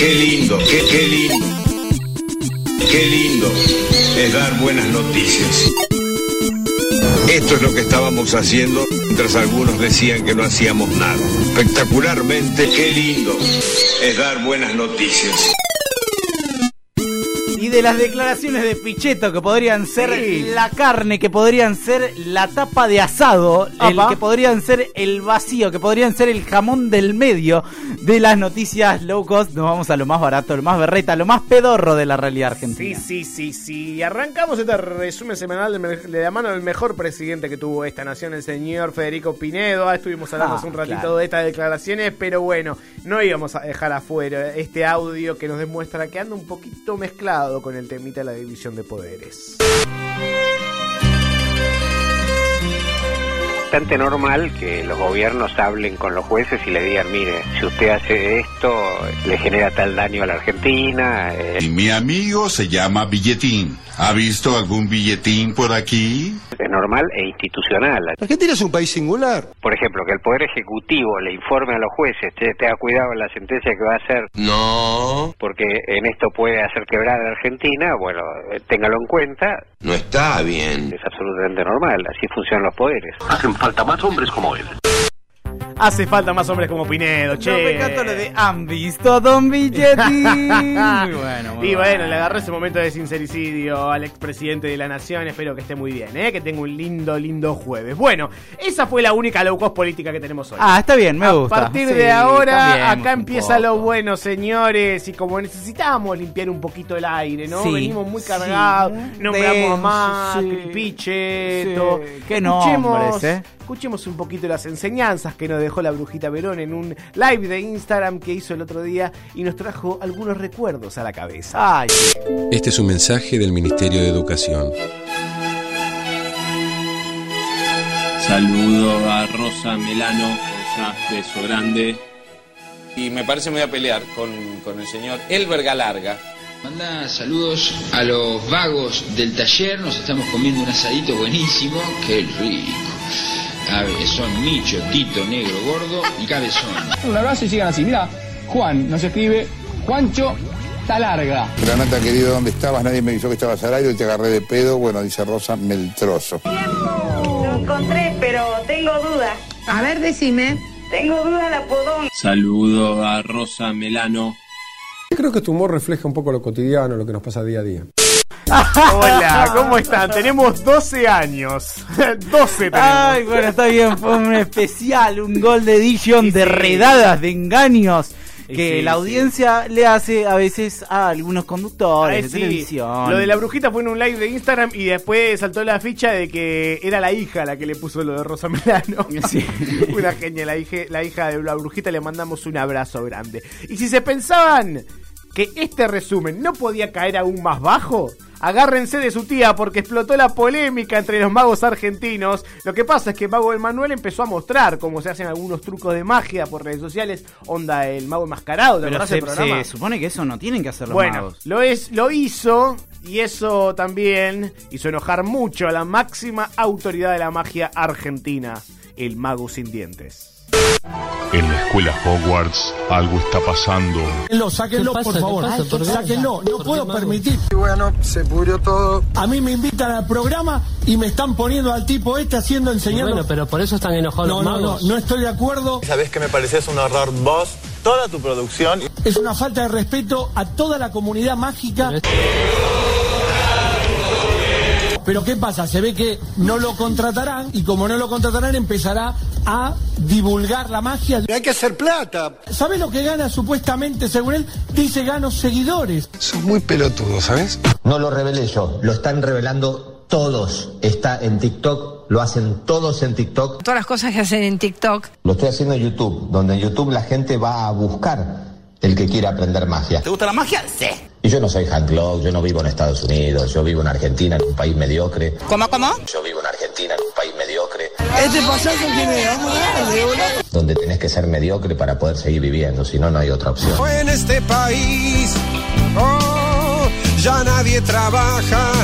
qué lindo, qué, qué lindo. Qué lindo es dar buenas noticias. Esto es lo que estábamos haciendo mientras algunos decían que no hacíamos nada. Espectacularmente, qué lindo es dar buenas noticias. De las declaraciones de Pichetto que podrían ser la carne, que podrían ser la tapa de asado, el, que podrían ser el vacío, que podrían ser el jamón del medio de las noticias low cost, nos vamos a lo más barato, lo más berreta, lo más pedorro de la realidad Sí, argentina. sí, sí, sí. Arrancamos este resumen semanal de, la mano del mejor presidente que tuvo esta nación, el señor Federico Pinedo. Ah, estuvimos hablando Ah, hace un ratito claro. de estas declaraciones, pero bueno, no íbamos a dejar afuera este audio que nos demuestra que anda un poquito mezclado con el temita de la división de poderes. Bastante normal que los gobiernos hablen con los jueces y le digan, mire, si usted hace esto, le genera tal daño a la Argentina. eh, Y mi amigo se llama Billetín. ¿Ha visto algún billetín por aquí? es normal e institucional. Argentina es un país singular. Por ejemplo, que el Poder Ejecutivo le informe a los jueces, "Che, tenga cuidado en la sentencia que va a hacer, No, porque en esto puede hacer quebrar a la Argentina, bueno, eh, téngalo en cuenta, no está bien. es absolutamente normal, así funcionan los poderes. Hacen falta más hombres como él. Hace falta más hombres como Pinedo, che. No me encantó lo de han visto a Don Billetín. Muy bueno, muy y bueno, le agarré ese momento de sincericidio al expresidente de la nación. Espero que esté muy bien, ¿eh? que tenga un lindo, lindo jueves. Bueno, esa fue la única low cost política que tenemos hoy. Ah, está bien, me a gusta. partir Sí, de ahora, acá empieza poco. lo bueno, señores. Y como necesitábamos limpiar un poquito el aire, ¿no? Sí, Venimos muy sí. cargados. Nombramos a Denso, Macri, sí. Pichetto. Sí, qué nombres, ¿eh? Escuchemos un poquito las enseñanzas que nos dejó la brujita Verón en un live de Instagram que hizo el otro día y nos trajo algunos recuerdos a la cabeza. Ay. Este es un mensaje del Ministerio de Educación. Saludo a Rosa Melano, Rosa, beso grande. Y me parece que me voy a pelear con, con el señor Elber Galarga. Manda saludos a los vagos del taller, nos estamos comiendo un asadito buenísimo, qué rico. A ver, son Micho, Tito, Negro, Gordo y Cabezón. Un abrazo y sigan así. Mira, Juan nos escribe, Juancho Talarga. Granata, querido, ¿dónde estabas? Nadie me avisó que estabas al aire y te agarré de pedo. Bueno, dice Rosa, Meltrozo. Lo encontré, pero tengo dudas. A ver, decime. Tengo dudas la podón. Saludo a Rosa Melano. Creo que tu humor refleja un poco lo cotidiano, lo que nos pasa día a día. Hola, ¿cómo están? Tenemos 12 años. 12 tenemos. Ay, bueno, está bien, fue un especial, un gol de edition de redadas, de engaños que Sí, la sí. audiencia le hace a veces a algunos conductores Ay, de sí. televisión. Lo de la brujita fue en un live de Instagram y después saltó la ficha de que era la hija la que le puso lo de Rosa Melano. Una genia, la hija, la hija de la brujita le mandamos un abrazo grande. Y si se pensaban que este resumen no podía caer aún más bajo, agárrense de su tía porque explotó la polémica entre los magos argentinos. Lo que pasa es que Mago Emanuel empezó a mostrar cómo se hacen algunos trucos de magia por redes sociales. Onda el mago enmascarado, ¿te Pero se, del programa? se supone que eso no tienen que hacer los Bueno, magos. lo, es, lo hizo y eso también hizo enojar mucho a la máxima autoridad de la magia argentina, el mago sin dientes. En la escuela Hogwarts algo está pasando. Sáquenlo, sáquenlo, ¿Qué pasa? por ¿Qué favor. pasa? ¿Por sáquenlo, no ¿Por puedo permitir. Y bueno, se pudrió todo. A mí me invitan al programa y me están poniendo al tipo este haciendo enseñando. Bueno, pero por eso están enojados no, los no, no, magos. no estoy de acuerdo. Sabés que me pareces un horror vos, toda tu producción. Es una falta de respeto a toda la comunidad mágica. Pero ¿qué pasa? Se ve que no lo contratarán y como no lo contratarán empezará a divulgar la magia. Hay que hacer plata. ¿Sabes lo que gana supuestamente, según él? Dice gano seguidores. Sos muy pelotudo, ¿sabes? No lo revelé yo, lo están revelando todos. Está en TikTok, lo hacen todos en TikTok. Todas las cosas que hacen en TikTok. Lo estoy haciendo en YouTube, donde en YouTube la gente va a buscar el que quiera aprender magia. ¿Te gusta la magia? Sí. Y yo no soy Hank Locke, yo no vivo en Estados Unidos, yo vivo en Argentina, en un país mediocre. ¿Cómo, cómo? Yo vivo en Argentina, en un país mediocre, Este payaso boludo. donde tenés que ser mediocre para poder seguir viviendo, si no, no hay otra opción. En este país, oh, ya nadie trabaja.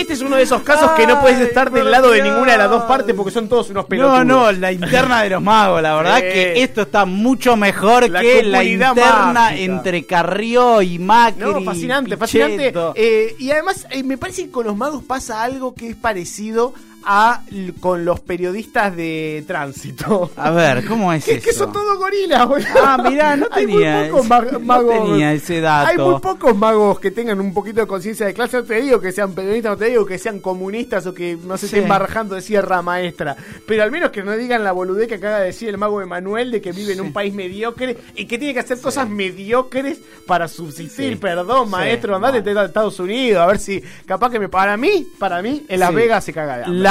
Este es uno de esos casos que no puedes estar del lado de ninguna de las dos partes porque son todos unos pelotudos. No, no, la interna de los magos, la verdad Sí. que esto está mucho mejor La que la interna mágica. entre Carrió y Macri. No, fascinante, fascinante. Eh, y además, eh, me parece que con los magos pasa algo que es parecido a con los periodistas de tránsito. A ver, ¿cómo es Que, eso? que son todos gorilas, boludo. Ah, mirá, no Hay tenía, muy pocos no magos. tenía ese dato. Hay muy pocos magos que tengan un poquito de conciencia de clase. No te digo que sean periodistas, no te digo que sean comunistas o que no se Sí. estén barrajando de sierra maestra. Pero al menos que no digan la boludez que acaba de decir el mago Emanuel de que vive en un país mediocre y que tiene que hacer cosas mediocres para subsistir. Perdón, maestro, andate a Estados Unidos a ver si capaz que me. Para mí, para mí, en Las. Vegas se caga de hambre. La-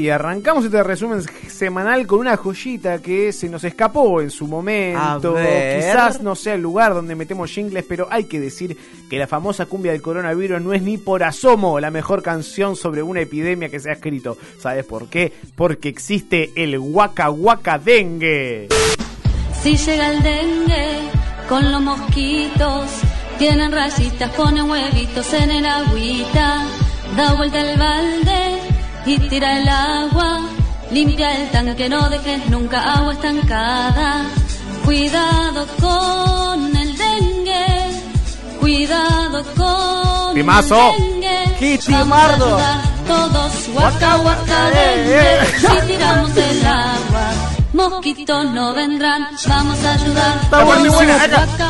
Y arrancamos este resumen semanal con una joyita que se nos escapó en su momento. Quizás no sea el lugar donde metemos jingles, pero hay que decir que la famosa cumbia del coronavirus no es ni por asomo la mejor canción sobre una epidemia que se ha escrito. ¿Sabes por qué? Porque existe el Waka Waka Dengue. Si llega el dengue con los mosquitos, tienen rayitas, ponen huevitos en el agüita, da vuelta el balde y tira el agua, limpia el tanque, no dejes nunca agua estancada. Cuidado con el dengue, cuidado con Temazo. el dengue. ¡Qué Vamos a timardo! ayudar Todos waka waka dengue, si tiramos el agua. Mosquitos no vendrán, vamos a ayudar. Está acá.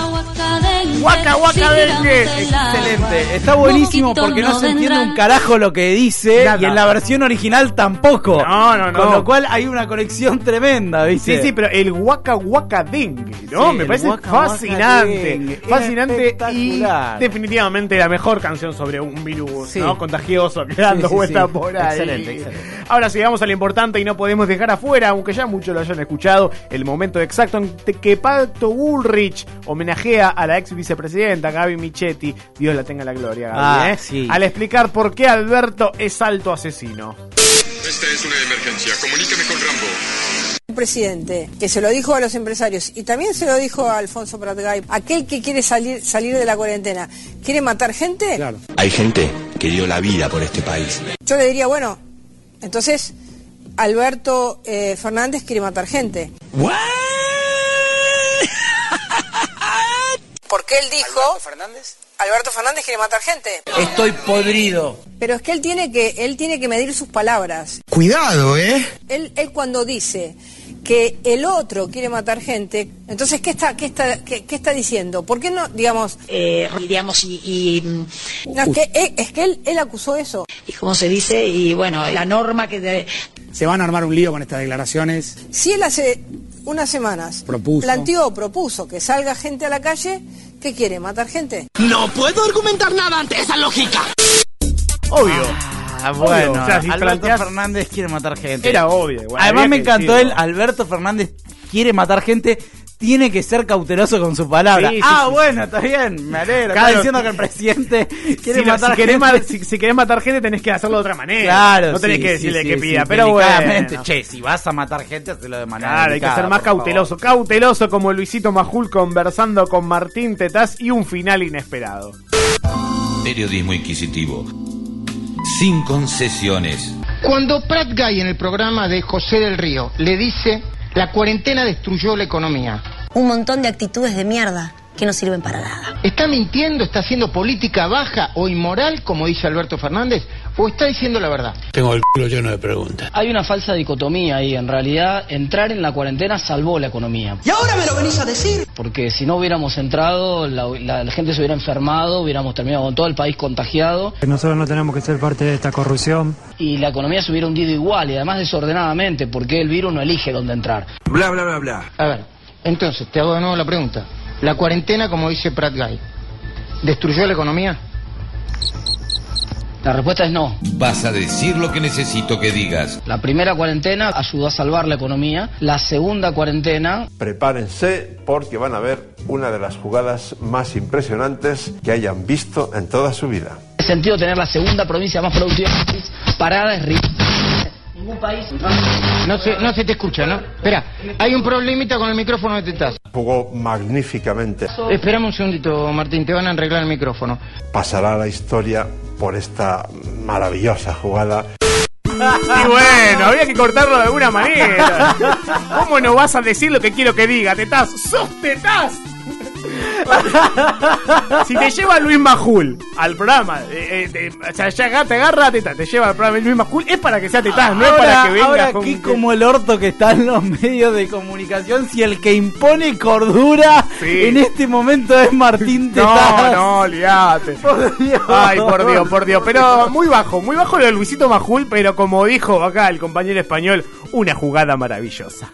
Waka waka agua. Excelente, está buenísimo porque no se entiende un carajo lo que dice Nada. y en la versión original tampoco. No, no, no. Con lo cual hay una conexión tremenda, ¿viste? Sí, sí, pero el Waka Waka Dengue, ¿no? Sí, Me parece Waka fascinante. Fascinante y definitivamente la mejor canción sobre un virus, Sí. ¿no? Contagioso que dando Sí, sí. por ahí. Excelente, excelente. Ahora sí, vamos a lo importante y no podemos dejar afuera, aunque ya muchos lo hayan escuchado, el momento exacto en que Pato Bullrich homenajea a la ex vicepresidenta Gaby Michetti. Dios la tenga en la gloria, Gaby, Ah, ¿eh? sí. Al explicar por qué Alberto es alto asesino. Esta es una emergencia. Comunícame con Rambo. Un presidente que se lo dijo a los empresarios y también se lo dijo a Alfonso Pratgay, aquel que quiere salir, salir de la cuarentena, ¿quiere matar gente? Claro. Hay gente que dio la vida por este país. Yo le diría, bueno, entonces Alberto eh, Fernández quiere matar gente. Porque él dijo... ¿Alberto Fernández? Alberto Fernández quiere matar gente. Estoy podrido. Pero es que él tiene que, él tiene que medir sus palabras. Cuidado, ¿eh? Él, él cuando dice que el otro quiere matar gente, entonces ¿qué está, qué está, qué, qué está diciendo? ¿Por qué no, digamos, eh, digamos, y, y, no, es que, es que él, él acusó eso? y como se dice, y bueno, la norma que de- Se van a armar un lío con estas declaraciones. Si él hace unas semanas Propuso. planteó, propuso que salga gente a la calle, ¿qué quiere? ¿Matar gente? No puedo argumentar nada ante esa lógica. Obvio. Ah, bueno, Obvio, o sea, si Alberto Fernández quiere matar gente. Era obvio, igual, Además me que encantó decirlo. él, Alberto Fernández quiere matar gente, tiene que ser cauteloso con su palabra. Sí, sí, ah, sí. bueno, está bien, me alegro. Claro. Está diciendo que el presidente quiere si, matar si querés gente. si- si querés matar gente tenés que hacerlo de otra manera. Claro, No tenés sí, que decirle sí, que sí, pida, pero bueno. Che, si vas a matar gente, hazlo de manera Claro, hay que ser más favor. cauteloso. Cauteloso como Luisito Majul conversando con Martín Tetaz y un final inesperado. Periodismo inquisitivo. Sin concesiones. Cuando Prat Guy en el programa de José del Río le dice la cuarentena destruyó la economía, Un montón de actitudes de mierda que no sirven para nada. ¿está mintiendo, está haciendo política baja o inmoral, como dice Alberto Fernández, o está diciendo la verdad? Tengo el culo lleno de preguntas. Hay una falsa dicotomía ahí. En realidad, entrar en la cuarentena salvó la economía. ¿Y ahora me lo venís a decir? Porque si no hubiéramos entrado, la, la- la gente se hubiera enfermado, hubiéramos terminado con todo el país contagiado Nosotros no tenemos que ser parte de esta corrupción. y la economía se hubiera hundido igual y además desordenadamente porque el virus no elige dónde entrar. Bla, bla, bla, bla. A ver, entonces te hago de nuevo la pregunta. La cuarentena, como dice Prat Guy, ¿destruyó la economía? La respuesta es no. Vas a decir lo que necesito que digas. La primera cuarentena ayudó a salvar la economía. La segunda cuarentena Prepárense porque van a ver una de las jugadas más impresionantes que hayan visto en toda su vida. el sentido de tener la segunda provincia más productiva parada es ridículo. Ningún país. No se, no se te escucha, ¿no? Espera, hay un problemita con el micrófono de Tetaz. Jugó magníficamente. Esperame un segundito, Martín, te van a arreglar el micrófono. Pasará la historia por esta maravillosa jugada. Y bueno, había que cortarlo de alguna manera. ¿Cómo no vas a decir lo que quiero que diga, tetaz? ¡Sos tetaz! si te lleva Luis Majul al programa, eh, eh, o sea, ya te agarra tetaz, te lleva al programa Luis Majul, es para que sea tetaz, no es para que venga ahora con. qué como el orto que están los medios de comunicación si el que impone cordura Sí. en este momento es Martín No, Tetaz. no, olvídate. Por Dios. Ay, por Dios, por Dios. Pero muy bajo, muy bajo lo de Luisito Majul, pero como dijo acá el compañero español, una jugada maravillosa.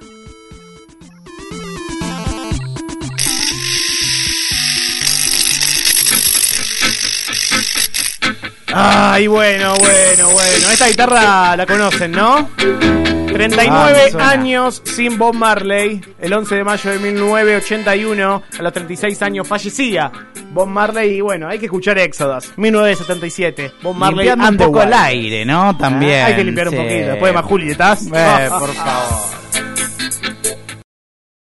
Ay, bueno, bueno, bueno. Esta guitarra la conocen, ¿no? 39 Ah, años sin Bob Marley. El 11 de mayo de 1981, a los 36 años, fallecía Bob Marley. Y bueno, hay que escuchar Éxodas. 1977. Bob Marley Limpiando un poco el aire, ¿no? También. Ah, hay que limpiar un poquito. Después de Majuli, ¿estás? Eh, por favor.